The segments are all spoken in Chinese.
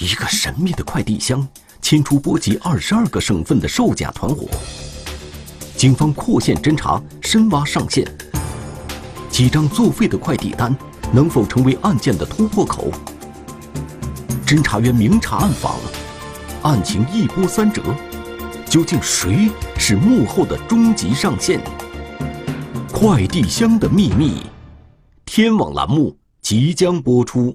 一个神秘的快递箱牵出波及二十二个省份的售假团伙。警方扩线侦查，深挖上线。几张作废的快递单能否成为案件的突破口？侦查员明察暗访，案情一波三折，究竟谁是幕后的终极上线？快递箱的秘密，天网栏目即将播出。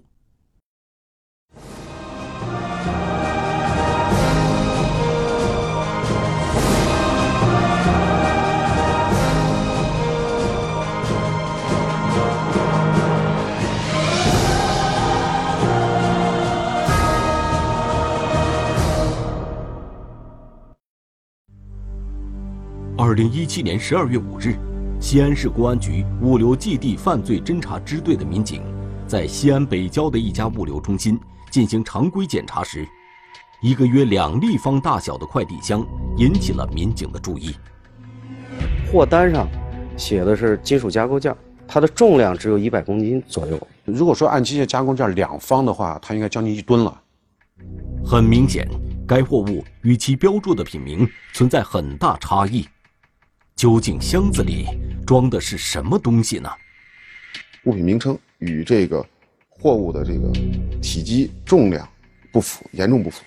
二零一七年十二月五日，西安市公安局物流寄递犯罪侦查支队的民警，在西安北郊的一家物流中心进行常规检查时，一个约两立方大小的快递箱引起了民警的注意。货单上写的是金属加工件，它的重量只有一百公斤左右。如果说按机械加工件两方的话，它应该将近一吨了。很明显，该货物与其标注的品名存在很大差异。究竟箱子里装的是什么东西呢？物品名称与这个货物的这个体积、重量不符，严重不符。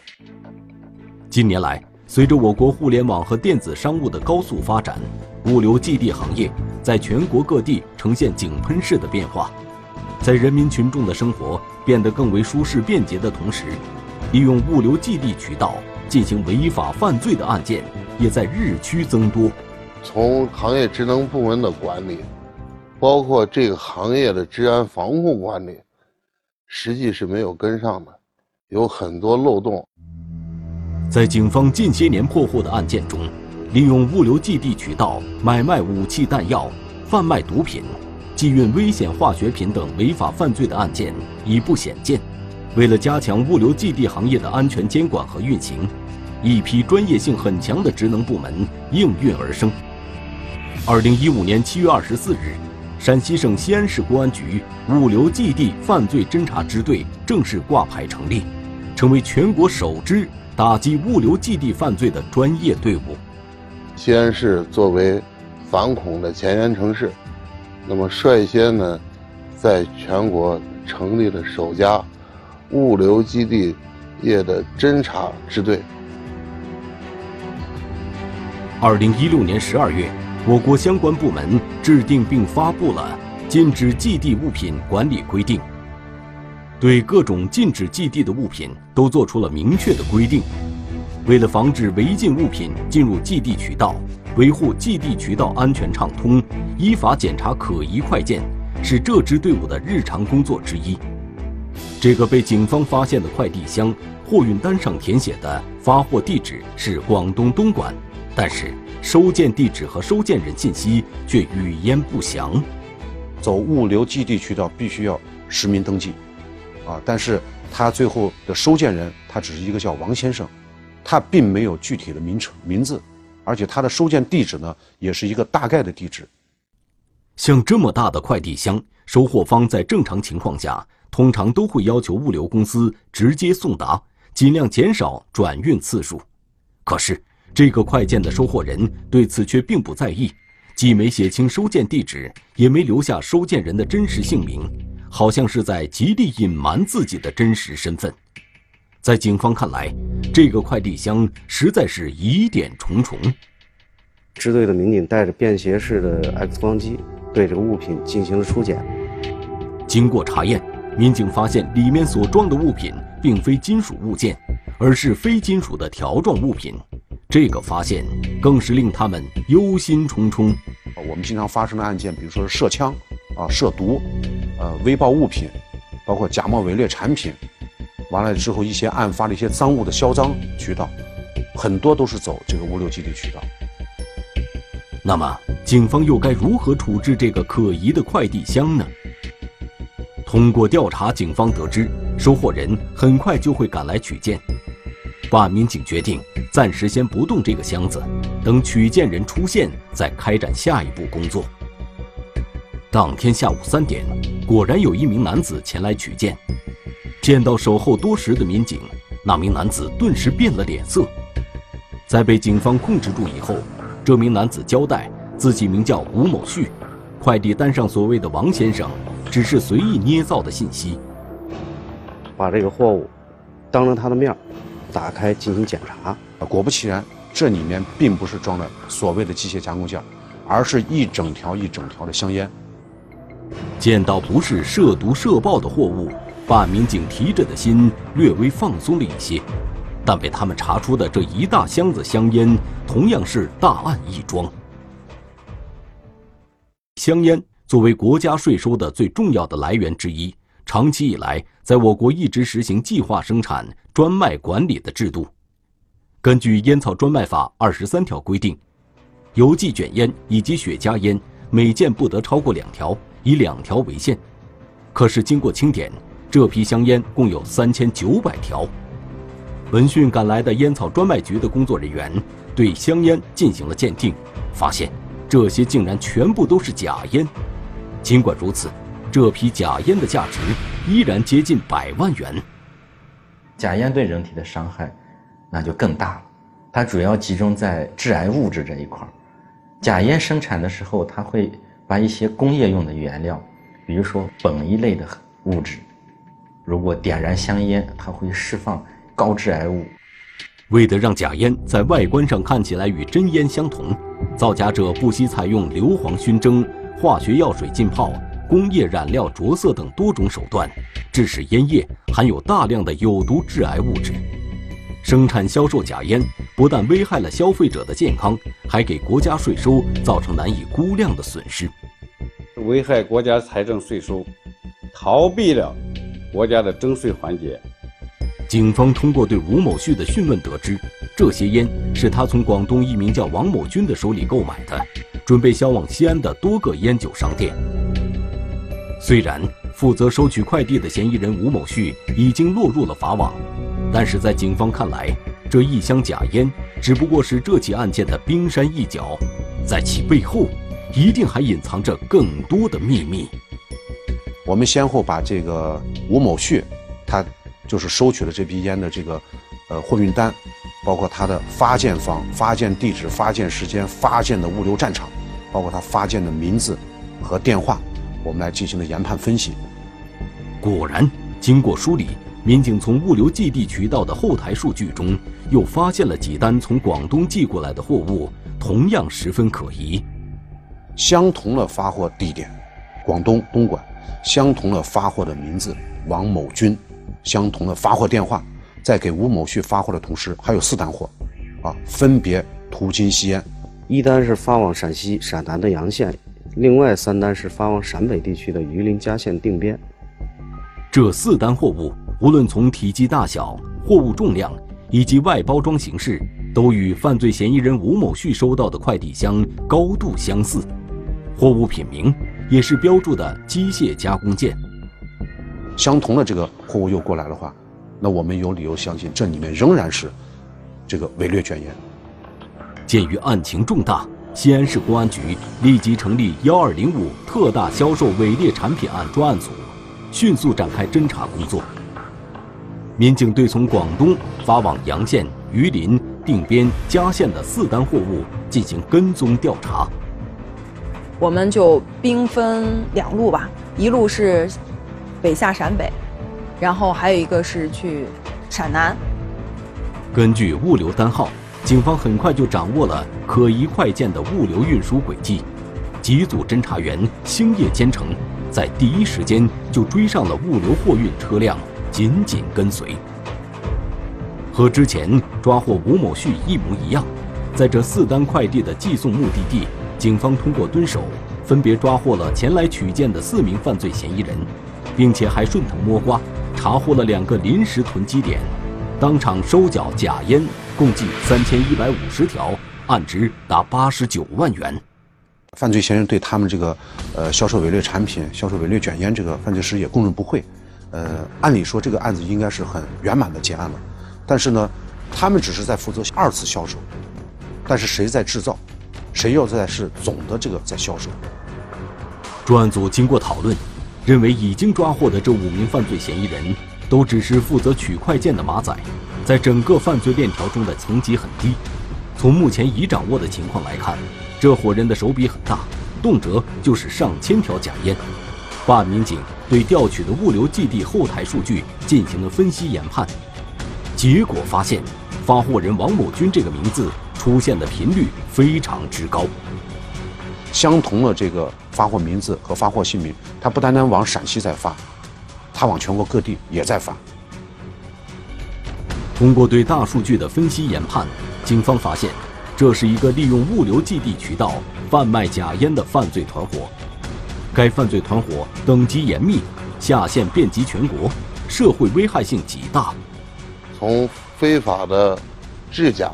近年来，随着我国互联网和电子商务的高速发展，物流寄递行业在全国各地呈现井喷式的变化。在人民群众的生活变得更为舒适便捷的同时，利用物流寄递渠道进行违法犯罪的案件也在日趋增多。从行业职能部门的管理，包括这个行业的治安防护管理，实际是没有跟上的，有很多漏洞。在警方近些年破获的案件中，利用物流寄递渠道买卖武器弹药、贩卖毒品、寄运危险化学品等违法犯罪的案件已不鲜见。为了加强物流寄递行业的安全监管和运行，一批专业性很强的职能部门应运而生。二零一五年七月二十四日，陕西省西安市公安局物流寄递犯罪侦查支队正式挂牌成立，成为全国首支打击物流基地犯罪的专业队伍。西安市作为反恐的前沿城市，那么率先呢，在全国成立了首家物流基地业的侦查支队。二零一六年十二月。我国相关部门制定并发布了禁止寄递物品管理规定，对各种禁止寄递的物品都做出了明确的规定。为了防止违禁物品进入寄递渠道，维护寄递渠道安全畅通，依法检查可疑快件是这支队伍的日常工作之一。这个被警方发现的快递箱，货运单上填写的发货地址是广东东莞，但是。收件地址和收件人信息却语焉不详。走物流寄递渠道必须要实名登记，啊，但是他最后的收件人他只是一个叫王先生，他并没有具体的名称名字，而且他的收件地址呢也是一个大概的地址。像这么大的快递箱，收货方在正常情况下通常都会要求物流公司直接送达，尽量减少转运次数。可是。这个快件的收货人对此却并不在意，既没写清收件地址，也没留下收件人的真实姓名，好像是在极力隐瞒自己的真实身份。在警方看来，这个快递箱实在是疑点重重。支队的民警带着便携式的 X 光机对这个物品进行了初检。经过查验，民警发现里面所装的物品并非金属物件，而是非金属的条状物品。这个发现更是令他们忧心忡忡。我们经常发生的案件，比如说是涉枪、啊涉毒、呃危爆物品，包括假冒伪劣产品，完了之后一些案发的一些赃物的销赃渠道，很多都是走这个物流基地渠道。那么，警方又该如何处置这个可疑的快递箱呢？通过调查，警方得知收货人很快就会赶来取件。办案民警决定暂时先不动这个箱子，等取件人出现再开展下一步工作。当天下午三点，果然有一名男子前来取件。见到守候多时的民警，那名男子顿时变了脸色。在被警方控制住以后，这名男子交代自己名叫吴某旭，快递单上所谓的王先生，只是随意捏造的信息。把这个货物当着他的面打开进行检查，果不其然，这里面并不是装的所谓的机械加工件，而是一整条一整条的香烟。见到不是涉毒涉爆的货物，办案民警提着的心略微放松了一些。但被他们查出的这一大箱子香烟，同样是大案一桩。香烟作为国家税收的最重要的来源之一，长期以来在我国一直实行计划生产、专卖管理的制度。根据《烟草专卖法》二十三条规定，邮寄卷烟以及雪茄烟每件不得超过两条，以两条为限。可是经过清点，这批香烟共有三千九百条。闻讯赶来的烟草专卖局的工作人员对香烟进行了鉴定，发现这些竟然全部都是假烟。尽管如此，这批假烟的价值依然接近百万元。假烟对人体的伤害那就更大了，它主要集中在致癌物质这一块。假烟生产的时候，它会把一些工业用的原料，比如说苯一类的物质，如果点燃香烟，它会释放。高致癌物，为得让假烟在外观上看起来与真烟相同，造假者不惜采用硫磺熏蒸、化学药水浸泡、工业染料着色等多种手段，致使烟叶含有大量的有毒致癌物质。生产销售假烟不但危害了消费者的健康，还给国家税收造成难以估量的损失，危害国家财政税收，逃避了国家的征税环节。警方通过对吴某旭的讯问得知，这些烟是他从广东一名叫王某军的手里购买的，准备销往西安的多个烟酒商店。虽然负责收取快递的嫌疑人吴某旭已经落入了法网，但是在警方看来，这一箱假烟只不过是这起案件的冰山一角，在其背后一定还隐藏着更多的秘密。我们先后把这个吴某旭，他。就是收取了这批烟的这个，呃，货运单，包括他的发件方、发件地址、发件时间、发件的物流战场，包括他发件的名字和电话，我们来进行了研判分析。果然，经过梳理，民警从物流寄递渠道的后台数据中，又发现了几单从广东寄过来的货物，同样十分可疑。相同的发货地点，广东东莞；相同的发货的名字，王某军。相同的发货电话，在给吴某旭发货的同时，还有四单货，啊，分别途经西安，一单是发往陕西陕南的洋县，另外三单是发往陕北地区的榆林佳县定边。这四单货物，无论从体积大小、货物重量以及外包装形式，都与犯罪嫌疑人吴某旭收到的快递箱高度相似，货物品名也是标注的机械加工件。相同的这个货物又过来的话，那我们有理由相信这里面仍然是这个伪劣卷烟。鉴于案情重大，西安市公安局立即成立幺二零五特大销售伪劣产品案专案组，迅速展开侦查工作。民警对从广东发往洋县、榆林、定边、嘉县的四单货物进行跟踪调查。我们就兵分两路吧，一路是。北下陕北，然后还有一个是去陕南。根据物流单号，警方很快就掌握了可疑快件的物流运输轨迹。几组侦查员星夜兼程，在第一时间就追上了物流货运车辆，紧紧跟随。和之前抓获吴某旭一模一样，在这四单快递的寄送目的地，警方通过蹲守，分别抓获了前来取件的四名犯罪嫌疑人。并且还顺藤摸瓜，查获了两个临时囤积点，当场收缴假烟共计三千一百五十条，案值达八十九万元。犯罪嫌疑人对他们这个呃销售伪劣产品、销售伪劣卷烟这个犯罪事实也供认不讳。呃，按理说这个案子应该是很圆满的结案了，但是呢，他们只是在负责二次销售，但是谁在制造，谁又在是总的这个在销售？专案组经过讨论。认为已经抓获的这五名犯罪嫌疑人，都只是负责取快件的马仔，在整个犯罪链条中的层级很低。从目前已掌握的情况来看，这伙人的手笔很大，动辄就是上千条假烟。办案民警对调取的物流基地后台数据进行了分析研判，结果发现，发货人王某军这个名字出现的频率非常之高。相同的这个发货名字和发货姓名，他不单单往陕西在发，他往全国各地也在发。通过对大数据的分析研判，警方发现，这是一个利用物流基地渠道贩卖假烟的犯罪团伙。该犯罪团伙等级严密，下线遍及全国，社会危害性极大。从非法的制假，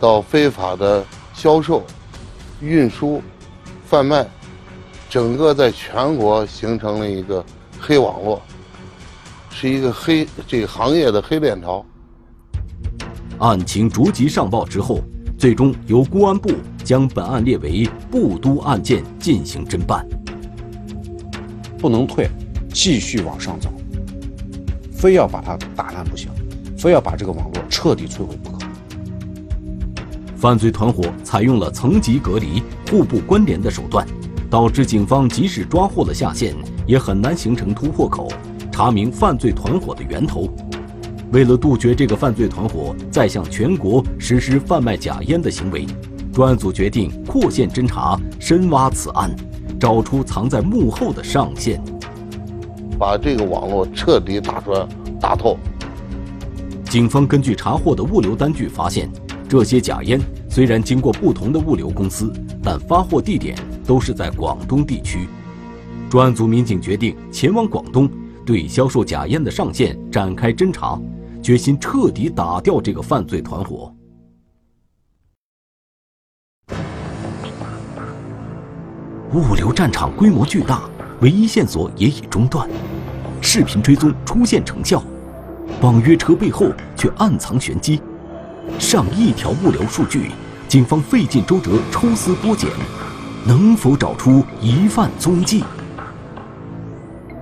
到非法的销售、运输、贩卖，整个在全国形成了一个黑网络，是一个黑这个行业的黑链条。案情逐级上报之后，最终由公安部将本案列为部督案件进行侦办。不能退，继续往上走，非要把它打烂不行，非要把这个网络彻底摧毁不可。犯罪团伙采用了层级隔离、互不关联的手段，导致警方即使抓获了下线，也很难形成突破口，查明犯罪团伙的源头。为了杜绝这个犯罪团伙再向全国实施贩卖假烟的行为，专案组决定扩线侦查，深挖此案，找出藏在幕后的上线，把这个网络彻底打穿、打透。警方根据查获的物流单据发现，这些假烟虽然经过不同的物流公司，但发货地点都是在广东地区。专案组民警决定前往广东，对销售假烟的上线展开侦查。决心彻底打掉这个犯罪团伙。物流战场规模巨大，唯一线索也已中断，视频追踪出现成效，网约车背后却暗藏玄机。上亿条物流数据，警方费尽周折抽丝剥茧，能否找出疑犯踪迹？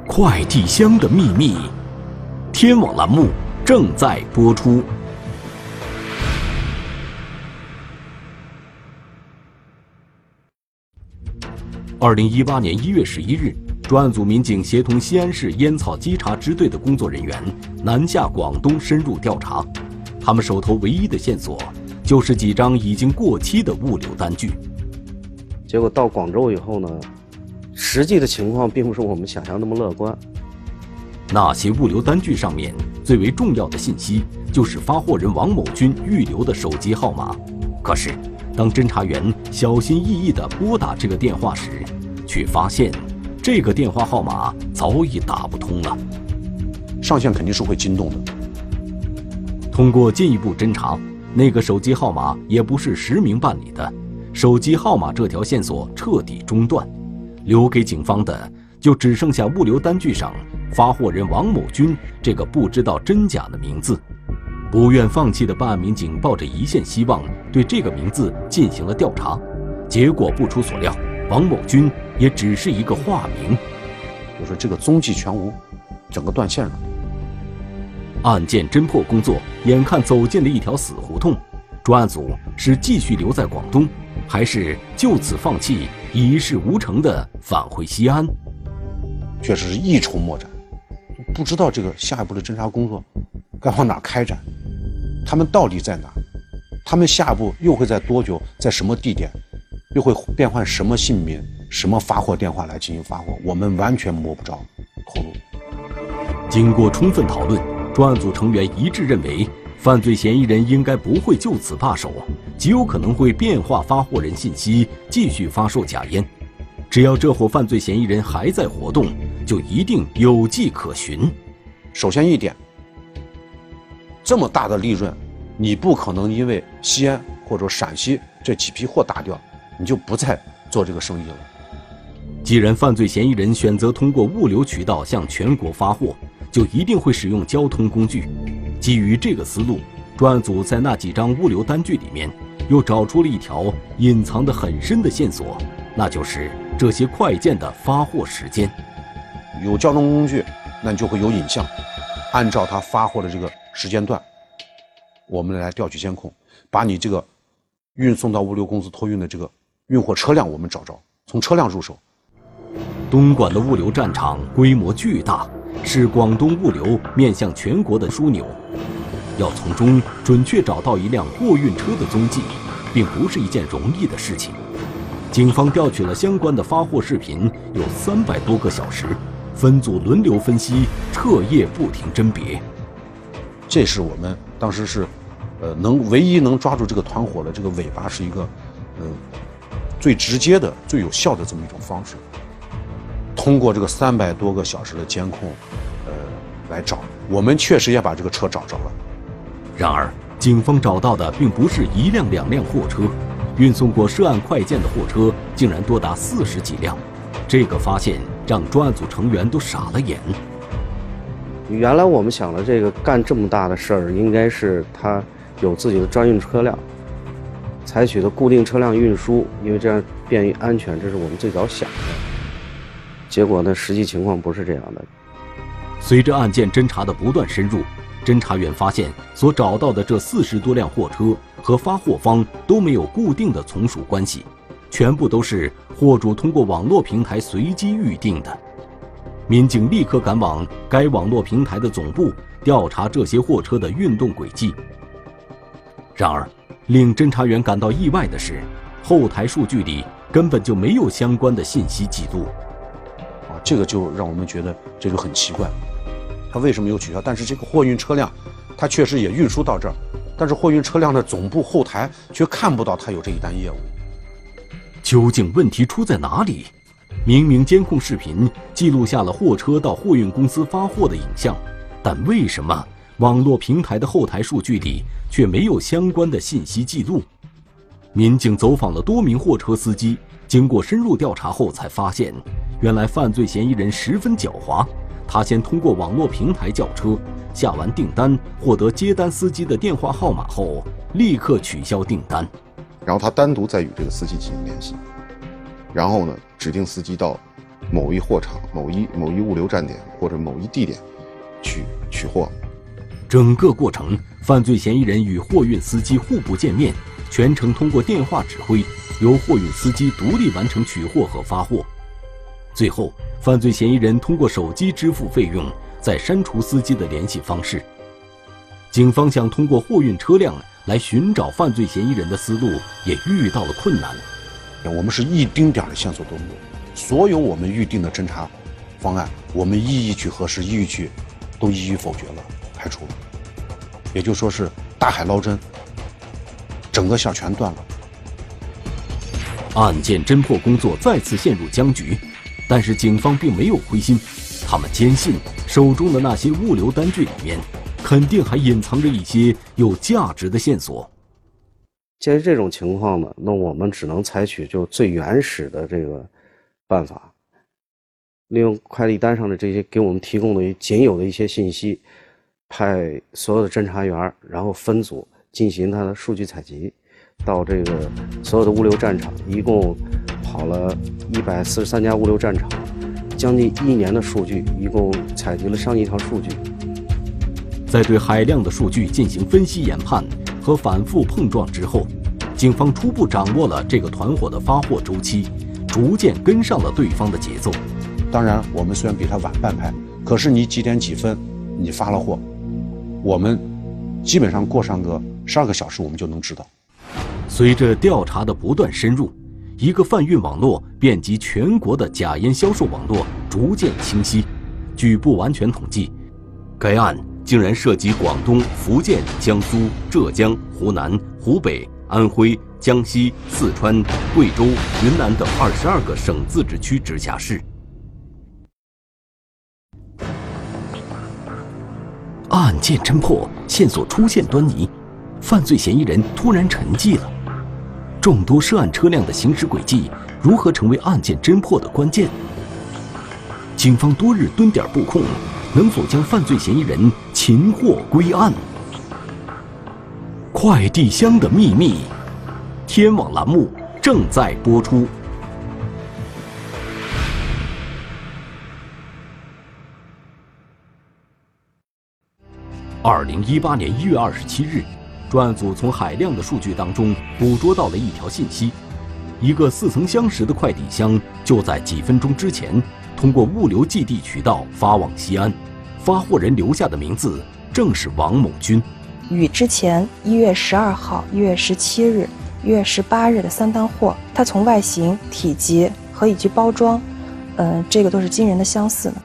快递箱的秘密，天网栏目。正在播出。二零一八年一月十一日，专案组民警协同西安市烟草稽查支队的工作人员南下广东深入调查。他们手头唯一的线索就是几张已经过期的物流单据。结果到广州以后呢，实际的情况并不是我们想象那么乐观。那些物流单据上面最为重要的信息，就是发货人王某军预留的手机号码。可是，当侦查员小心翼翼地拨打这个电话时，却发现这个电话号码早已打不通了。上线肯定是会惊动的。通过进一步侦查，那个手机号码也不是实名办理的，手机号码这条线索彻底中断，留给警方的就只剩下物流单据上。发货人王某军这个不知道真假的名字，不愿放弃的办案民警抱着一线希望，对这个名字进行了调查。结果不出所料，王某军也只是一个化名，就说这个踪迹全无，整个断线了。案件侦破工作眼看走进了一条死胡同，专案组是继续留在广东，还是就此放弃，一事无成的返回西安？确实是一筹莫展。不知道这个下一步的侦查工作该往哪开展，他们到底在哪？他们下一步又会在多久，在什么地点，又会变换什么姓名、什么发货电话来进行发货？我们完全摸不着头路。经过充分讨论，专案组成员一致认为，犯罪嫌疑人应该不会就此罢手，极有可能会变化发货人信息，继续发售假烟。只要这伙犯罪嫌疑人还在活动，就一定有迹可循。首先一点，这么大的利润，你不可能因为西安或者陕西这几批货打掉，你就不再做这个生意了。既然犯罪嫌疑人选择通过物流渠道向全国发货，就一定会使用交通工具。基于这个思路，专案组在那几张物流单据里面，又找出了一条隐藏的很深的线索，那就是。这些快件的发货时间，有交通工具，那你就会有影像，按照它发货的这个时间段，我们来调取监控，把你这个运送到物流公司托运的这个运货车辆我们找着，从车辆入手。东莞的物流战场规模巨大，是广东物流面向全国的枢纽。要从中准确找到一辆货运车的踪迹，并不是一件容易的事情。警方调取了相关的发货视频，有三百多个小时，分组轮流分析，彻夜不停甄别。这是我们当时是，呃，能唯一能抓住这个团伙的这个尾巴，是一个，嗯，最直接的、最有效的这么一种方式。通过这个三百多个小时的监控，呃，来找，我们确实也把这个车找着了。然而，警方找到的并不是一辆两辆货车，运送过涉案快件的货车竟然多达四十几辆。这个发现让专案组成员都傻了眼。原来我们想的这个干这么大的事儿，应该是他有自己的专运车辆，采取的固定车辆运输，因为这样便于安全，这是我们最早想的。结果呢，实际情况不是这样的。随着案件侦查的不断深入。侦查员发现，所找到的这四十多辆货车和发货方都没有固定的从属关系，全部都是货主通过网络平台随机预定的。民警立刻赶往该网络平台的总部，调查这些货车的运动轨迹。然而，令侦查员感到意外的是，后台数据里根本就没有相关的信息记录。啊，这个就让我们觉得这就很奇怪。他为什么又取消？但是这个货运车辆，它确实也运输到这儿，但是货运车辆的总部后台却看不到他有这一单业务。究竟问题出在哪里？明明监控视频记录下了货车到货运公司发货的影像，但为什么网络平台的后台数据里却没有相关的信息记录？民警走访了多名货车司机，经过深入调查后才发现，原来犯罪嫌疑人十分狡猾。他先通过网络平台叫车，下完订单，获得接单司机的电话号码后，立刻取消订单，然后他单独再与这个司机进行联系，然后呢，指定司机到某一货场、某一某一物流站点或者某一地点去取货。整个过程，犯罪嫌疑人与货运司机互不见面，全程通过电话指挥，由货运司机独立完成取货和发货。最后，犯罪嫌疑人通过手机支付费用，再删除司机的联系方式。警方想通过货运车辆来寻找犯罪嫌疑人的思路也遇到了困难。我们是一丁点儿的线索都没有，所有我们预定的侦查方案，我们一一去核实，一一去，都一一否决了，排除了。也就说是大海捞针，整个线全断了。案件侦破工作再次陷入僵局。但是警方并没有灰心，他们坚信手中的那些物流单据里面，肯定还隐藏着一些有价值的线索。鉴于这种情况呢，那我们只能采取就最原始的这个办法，利用快递单上的这些给我们提供的仅有的一些信息，派所有的侦查员，然后分组进行他的数据采集。到这个所有的物流战场，一共跑了一百四十三家物流战场，将近一年的数据，一共采集了上亿条数据。在对海量的数据进行分析研判和反复碰撞之后，警方初步掌握了这个团伙的发货周期，逐渐跟上了对方的节奏。当然，我们虽然比他晚半拍，可是你几点几分你发了货，我们基本上过上个十二个小时，我们就能知道。随着调查的不断深入，一个贩运网络遍及全国的假烟销售网络逐渐清晰。据不完全统计，该案竟然涉及广东、福建、江苏、浙江、湖南、湖北、安徽、江西、四川、贵州、云南等二十二个省、自治区、直辖市。案件侦破，线索出现端倪，犯罪嫌疑人突然沉寂了。众多涉案车辆的行驶轨迹如何成为案件侦破的关键？警方多日蹲点布控，能否将犯罪嫌疑人擒获归案？快递箱的秘密，天网栏目正在播出。二零一八年一月二十七日。专案组从海量的数据当中捕捉到了一条信息：一个似曾相识的快递箱就在几分钟之前通过物流寄递渠道发往西安，发货人留下的名字正是王某军。与之前一月十二号、一月十七日、一月十八日的三单货，它从外形、体积和以及包装，嗯，这个都是惊人的相似呢。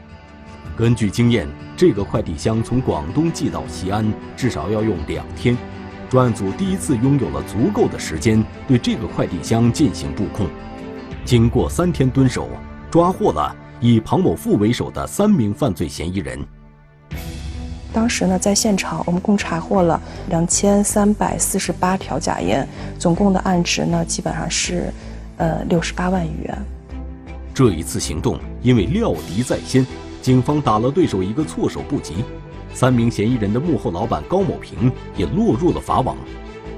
根据经验，这个快递箱从广东寄到西安至少要用两天。专案组第一次拥有了足够的时间对这个快递箱进行布控。经过三天蹲守，抓获了以庞某富为首的三名犯罪嫌疑人。当时呢，在现场我们共查获了两千三百四十八条假烟，总共的案值呢，基本上是，呃，六十八万余元。这一次行动因为料敌在先，警方打了对手一个措手不及，三名嫌疑人的幕后老板高某平也落入了法网。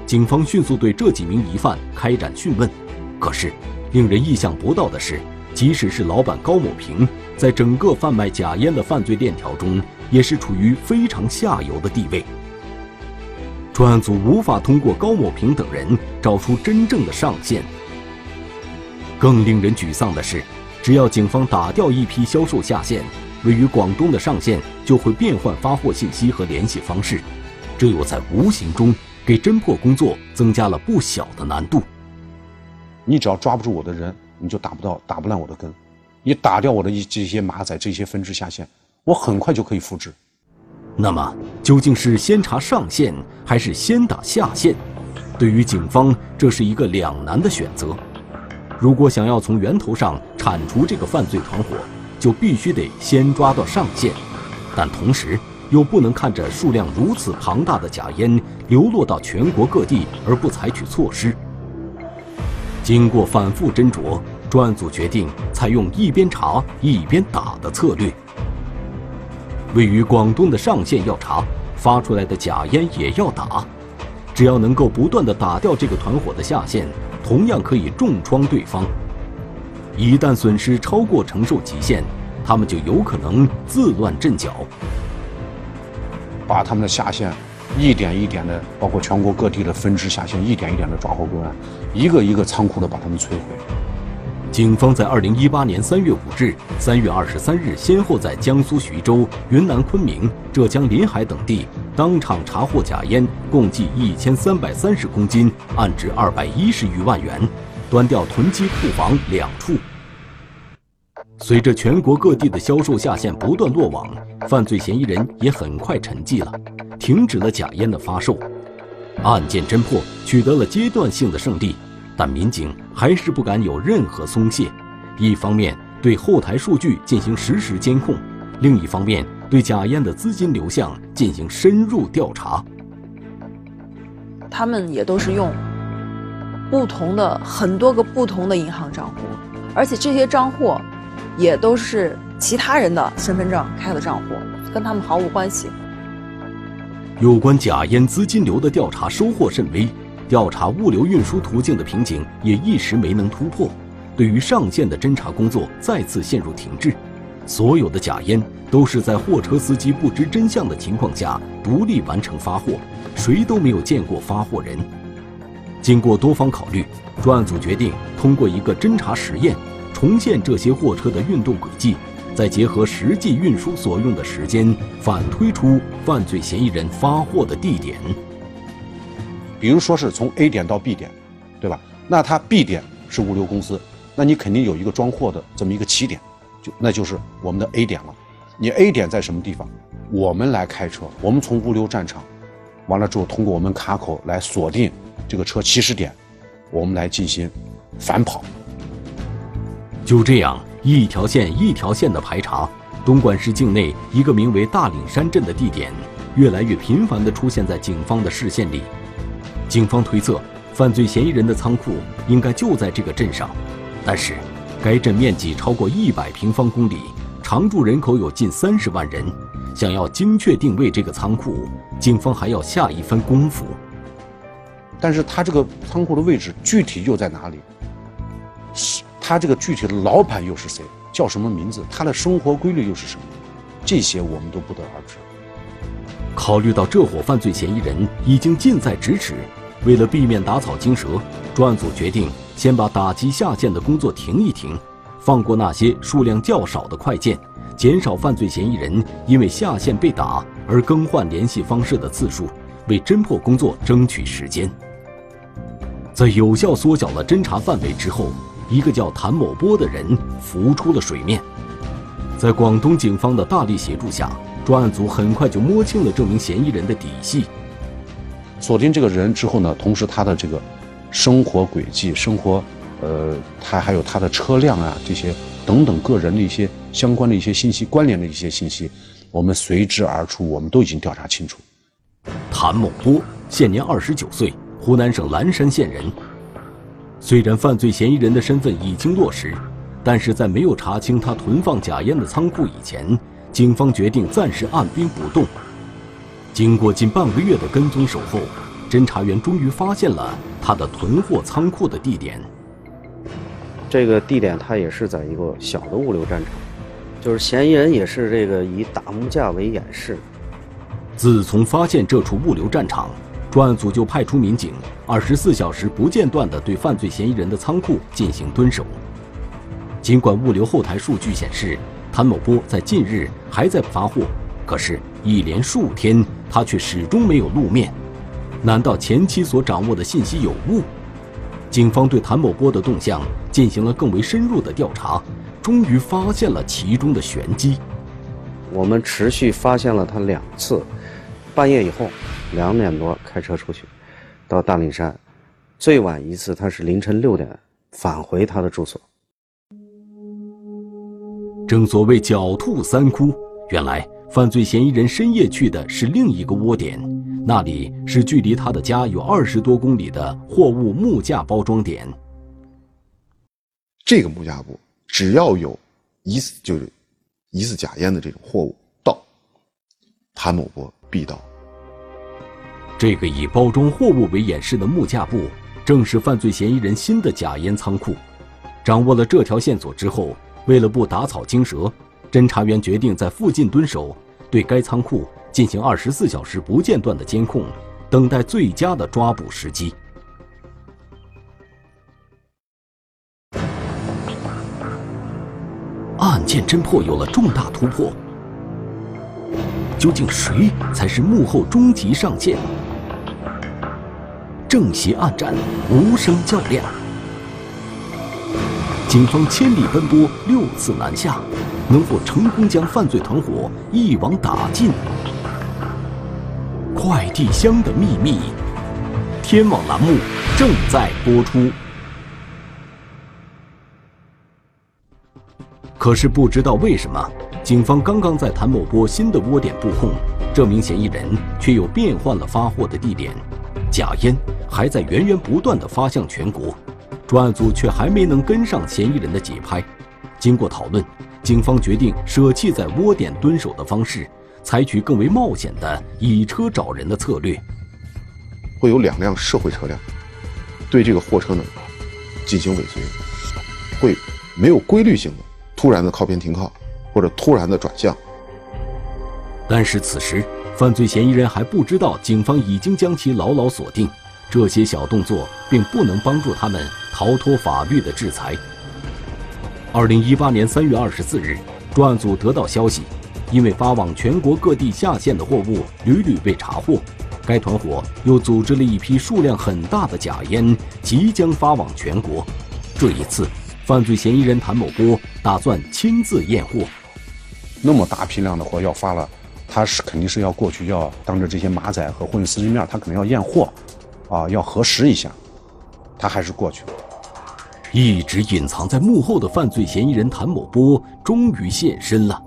警方迅速对这几名疑犯开展讯问，可是，令人意想不到的是。即使是老板高某平，在整个贩卖假烟的犯罪链条中，也是处于非常下游的地位。专案组无法通过高某平等人找出真正的上线。更令人沮丧的是，只要警方打掉一批销售下线，位于广东的上线就会变换发货信息和联系方式，这又在无形中给侦破工作增加了不小的难度。你只要抓不住我的人。你就打不到，打不烂我的根。你打掉我的一这些马仔，这些分支下线，我很快就可以复制。那么，究竟是先查上线还是先打下线？对于警方，这是一个两难的选择。如果想要从源头上铲除这个犯罪团伙，就必须得先抓到上线，但同时又不能看着数量如此庞大的假烟流落到全国各地而不采取措施。经过反复斟酌，专案组决定采用一边查一边打的策略。位于广东的上线要查，发出来的假烟也要打。只要能够不断的打掉这个团伙的下线，同样可以重创对方。一旦损失超过承受极限，他们就有可能自乱阵脚，把他们的下线。一点一点的，包括全国各地的分支下线，一点一点的抓获归案，一个一个仓库的把他们摧毁。警方在二零一八年三月五日、三月二十三日，先后在江苏徐州、云南昆明、浙江临海等地当场查获假烟，共计一千三百三十公斤，案值二百一十余万元，端掉囤积库房两处。随着全国各地的销售下线不断落网，犯罪嫌疑人也很快沉寂了，停止了假烟的发售，案件侦破取得了阶段性的胜利，但民警还是不敢有任何松懈。一方面对后台数据进行实时监控，另一方面对假烟的资金流向进行深入调查。他们也都是用不同的很多个不同的银行账户，而且这些账户。也都是其他人的身份证开的账户，跟他们毫无关系。有关假烟资金流的调查收获甚微，调查物流运输途径的瓶颈也一时没能突破。对于上线的侦查工作再次陷入停滞。所有的假烟都是在货车司机不知真相的情况下独立完成发货，谁都没有见过发货人。经过多方考虑，专案组决定通过一个侦查实验。重现这些货车的运动轨迹，再结合实际运输所用的时间，反推出犯罪嫌疑人发货的地点。比如说是从 A 点到 B 点，对吧？那他 B 点是物流公司，那你肯定有一个装货的这么一个起点，就那就是我们的 A 点了。你 A 点在什么地方？我们来开车，我们从物流战场，完了之后通过我们卡口来锁定这个车起始点，我们来进行反跑。就这样，一条线一条线的排查，东莞市境内一个名为大岭山镇的地点，越来越频繁地出现在警方的视线里。警方推测，犯罪嫌疑人的仓库应该就在这个镇上，但是，该镇面积超过一百平方公里，常住人口有近三十万人，想要精确定位这个仓库，警方还要下一番功夫。但是，他这个仓库的位置具体又在哪里？他这个具体的老板又是谁？叫什么名字？他的生活规律又是什么？这些我们都不得而知。考虑到这伙犯罪嫌疑人已经近在咫尺，为了避免打草惊蛇，专案组决定先把打击下线的工作停一停，放过那些数量较少的快件，减少犯罪嫌疑人因为下线被打而更换联系方式的次数，为侦破工作争取时间。在有效缩小了侦查范围之后，一个叫谭某波的人浮出了水面。在广东警方的大力协助下，专案组很快就摸清了这名嫌疑人的底细。锁定这个人之后呢，同时他的这个生活轨迹、生活，呃，他还有他的车辆啊这些等等个人的一些相关的一些信息、关联的一些信息，我们随之而出，我们都已经调查清楚。谭某波现年二十九岁。湖南省蓝山县人。虽然犯罪嫌疑人的身份已经落实，但是在没有查清他囤放假烟的仓库以前，警方决定暂时按兵不动。经过近半个月的跟踪守候，侦查员终于发现了他的囤货仓库的地点。这个地点他也是在一个小的物流战场，就是嫌疑人也是这个以打木架为掩饰。自从发现这处物流战场。专案组就派出民警，二十四小时不间断地对犯罪嫌疑人的仓库进行蹲守。尽管物流后台数据显示谭某波在近日还在发货，可是，一连数天他却始终没有露面。难道前期所掌握的信息有误？警方对谭某波的动向进行了更为深入的调查，终于发现了其中的玄机。我们持续发现了他两次，半夜以后。两点多开车出去，到大岭山，最晚一次他是凌晨六点返回他的住所。正所谓狡兔三窟，原来犯罪嫌疑人深夜去的是另一个窝点，那里是距离他的家有二十多公里的货物木架包装点。这个木架部只要有疑似就是疑似假烟的这种货物到，谭某波必到。这个以包装货物为掩饰的木架部，正是犯罪嫌疑人新的假烟仓库。掌握了这条线索之后，为了不打草惊蛇，侦查员决定在附近蹲守，对该仓库进行二十四小时不间断的监控，等待最佳的抓捕时机。案件侦破有了重大突破，究竟谁才是幕后终极上线？正邪暗战，无声较量。警方千里奔波，六次南下，能否成功将犯罪团伙一网打尽？快递箱的秘密，天网栏目正在播出。可是不知道为什么，警方刚刚在谭某波新的窝点布控，这名嫌疑人却又变换了发货的地点。假烟还在源源不断的发向全国，专案组却还没能跟上嫌疑人的节拍。经过讨论，警方决定舍弃在窝点蹲守的方式，采取更为冒险的以车找人的策略。会有两辆社会车辆对这个货车呢进行尾随，会没有规律性的突然的靠边停靠，或者突然的转向。但是此时。犯罪嫌疑人还不知道，警方已经将其牢牢锁定。这些小动作并不能帮助他们逃脱法律的制裁。二零一八年三月二十四日，专案组得到消息，因为发往全国各地下线的货物屡屡被查获，该团伙又组织了一批数量很大的假烟，即将发往全国。这一次，犯罪嫌疑人谭某波打算亲自验货。那么大批量的货要发了。他是肯定是要过去，要当着这些马仔和货运司机面，他可能要验货，啊，要核实一下。他还是过去了。一直隐藏在幕后的犯罪嫌疑人谭某波终于现身了。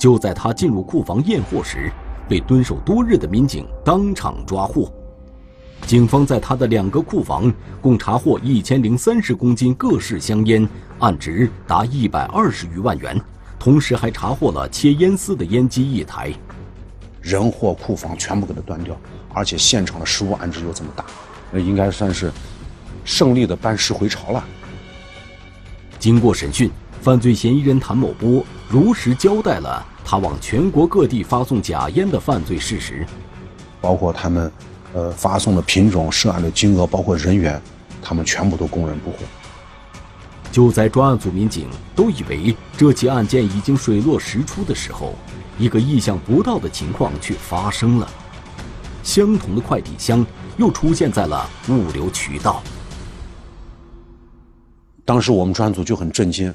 就在他进入库房验货时，被蹲守多日的民警当场抓获。警方在他的两个库房共查获一千零三十公斤各式香烟，案值达一百二十余万元，同时还查获了切烟丝的烟机一台。人货库房全部给他端掉，而且现场的食物安置又这么大，那应该算是胜利的班师回朝了。经过审讯，犯罪嫌疑人谭某波如实交代了他往全国各地发送假烟的犯罪事实，包括他们，呃，发送的品种、涉案的金额，包括人员，他们全部都供认不讳。就在专案组民警都以为这起案件已经水落石出的时候，一个意想不到的情况却发生了：相同的快递箱又出现在了物流渠道。当时我们专案组就很震惊，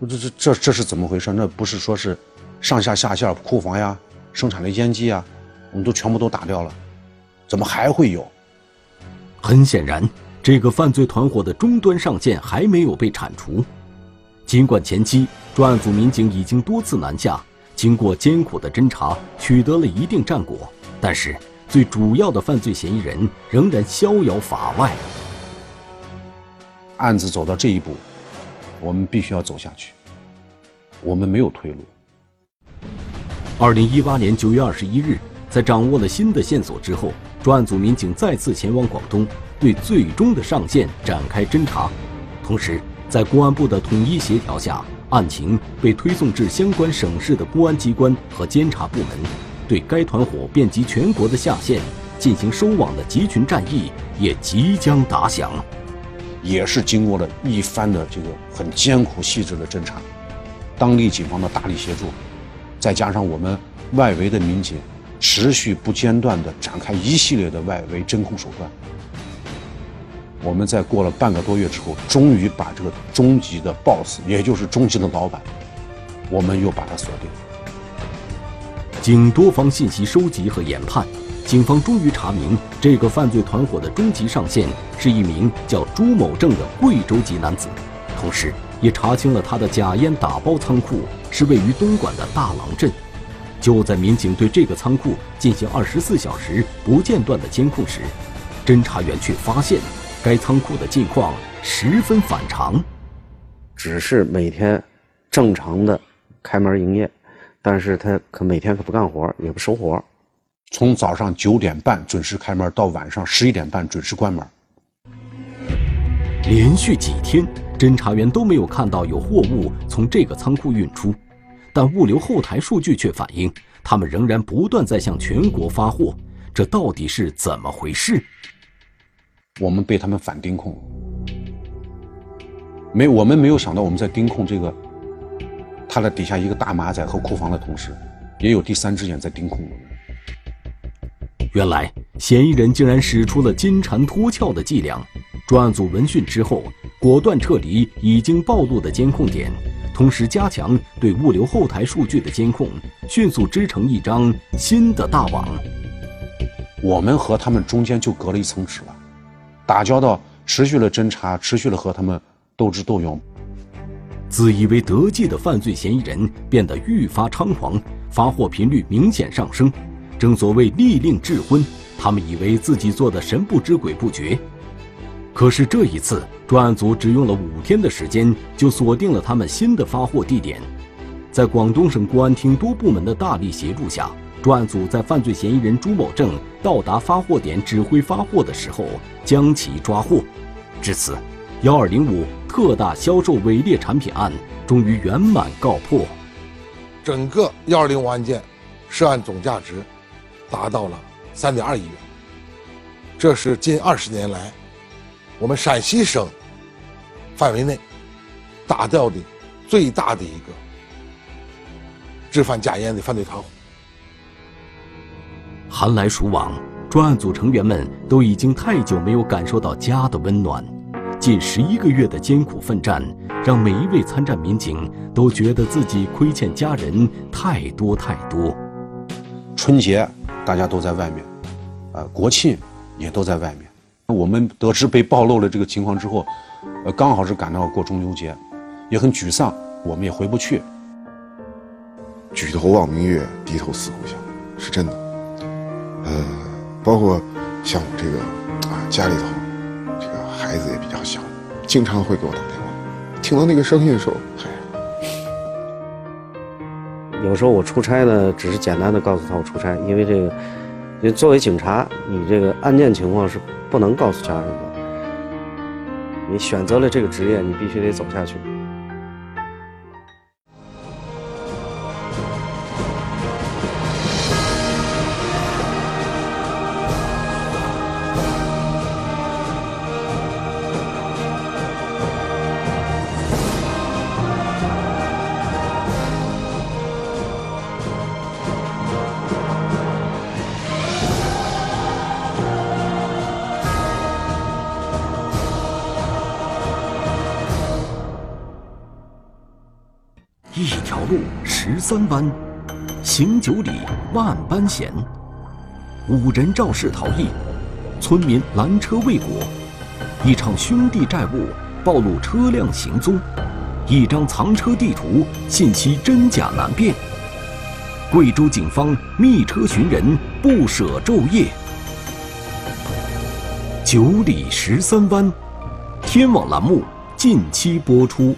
这这这这是怎么回事？那不是说是上下下线库房呀、生产的烟机呀，我们都全部都打掉了，怎么还会有？很显然，这个犯罪团伙的终端上线还没有被铲除。尽管前期专案组民警已经多次南下，经过艰苦的侦查，取得了一定战果，但是最主要的犯罪嫌疑人仍然逍遥法外。案子走到这一步，我们必须要走下去。我们没有退路。二零一八年九月二十一日，在掌握了新的线索之后，专案组民警再次前往广东，对最终的上线展开侦查。同时，在公安部的统一协调下，案情被推送至相关省市的公安机关和监察部门，对该团伙遍及全国的下线进行收网的集群战役也即将打响。也是经过了一番的这个很艰苦细致的侦查，当地警方的大力协助，再加上我们外围的民警持续不间断地展开一系列的外围侦控手段，我们在过了半个多月之后，终于把这个终极的 BOSS，也就是终极的老板，我们又把他锁定。经多方信息收集和研判。警方终于查明，这个犯罪团伙的终极上线是一名叫朱某正的贵州籍男子，同时也查清了他的假烟打包仓库是位于东莞的大郎镇。就在民警对这个仓库进行二十四小时不间断的监控时，侦查员却发现，该仓库的近况十分反常。只是每天正常的开门营业，但是他可每天可不干活，也不收活。从早上九点半准时开门，到晚上十一点半准时关门。连续几天，侦查员都没有看到有货物从这个仓库运出，但物流后台数据却反映，他们仍然不断在向全国发货。这到底是怎么回事？我们被他们反盯控，没，我们没有想到，我们在盯控这个他的底下一个大马仔和库房的同时，也有第三只眼在盯控我们。原来嫌疑人竟然使出了金蝉脱壳的伎俩。专案组闻讯之后，果断撤离已经暴露的监控点，同时加强对物流后台数据的监控，迅速织成一张新的大网。我们和他们中间就隔了一层纸了，打交道持续了侦查，持续了和他们斗智斗勇。自以为得计的犯罪嫌疑人变得愈发猖狂，发货频率明显上升。正所谓利令智昏，他们以为自己做的神不知鬼不觉，可是这一次专案组只用了五天的时间，就锁定了他们新的发货地点。在广东省公安厅多部门的大力协助下，专案组在犯罪嫌疑人朱某正到达发货点指挥发货的时候，将其抓获。至此，幺二零五特大销售伪劣产品案终于圆满告破。整个幺二零五案件涉案总价值。达到了三点二亿元，这是近二十年来我们陕西省范围内打掉的最大的一个制贩假烟的犯罪团伙。寒来暑往，专案组成员们都已经太久没有感受到家的温暖。近十一个月的艰苦奋战，让每一位参战民警都觉得自己亏欠家人太多太多。春节。大家都在外面，呃，国庆也都在外面。我们得知被暴露了这个情况之后，呃，刚好是赶到过中秋节，也很沮丧。我们也回不去。举头望明月，低头思故乡，是真的。呃，包括像我这个啊，家里头这个孩子也比较小，经常会给我打电话。听到那个声音的时候，嗨。有时候我出差呢，只是简单的告诉他我出差，因为这个，因为作为警察，你这个案件情况是不能告诉家人的。你选择了这个职业，你必须得走下去。三弯，行九里万般险。五人肇事逃逸，村民拦车未果，一场兄弟债务暴露车辆行踪，一张藏车地图信息真假难辨。贵州警方密车寻人，不舍昼夜。九里十三弯，天网栏目近期播出。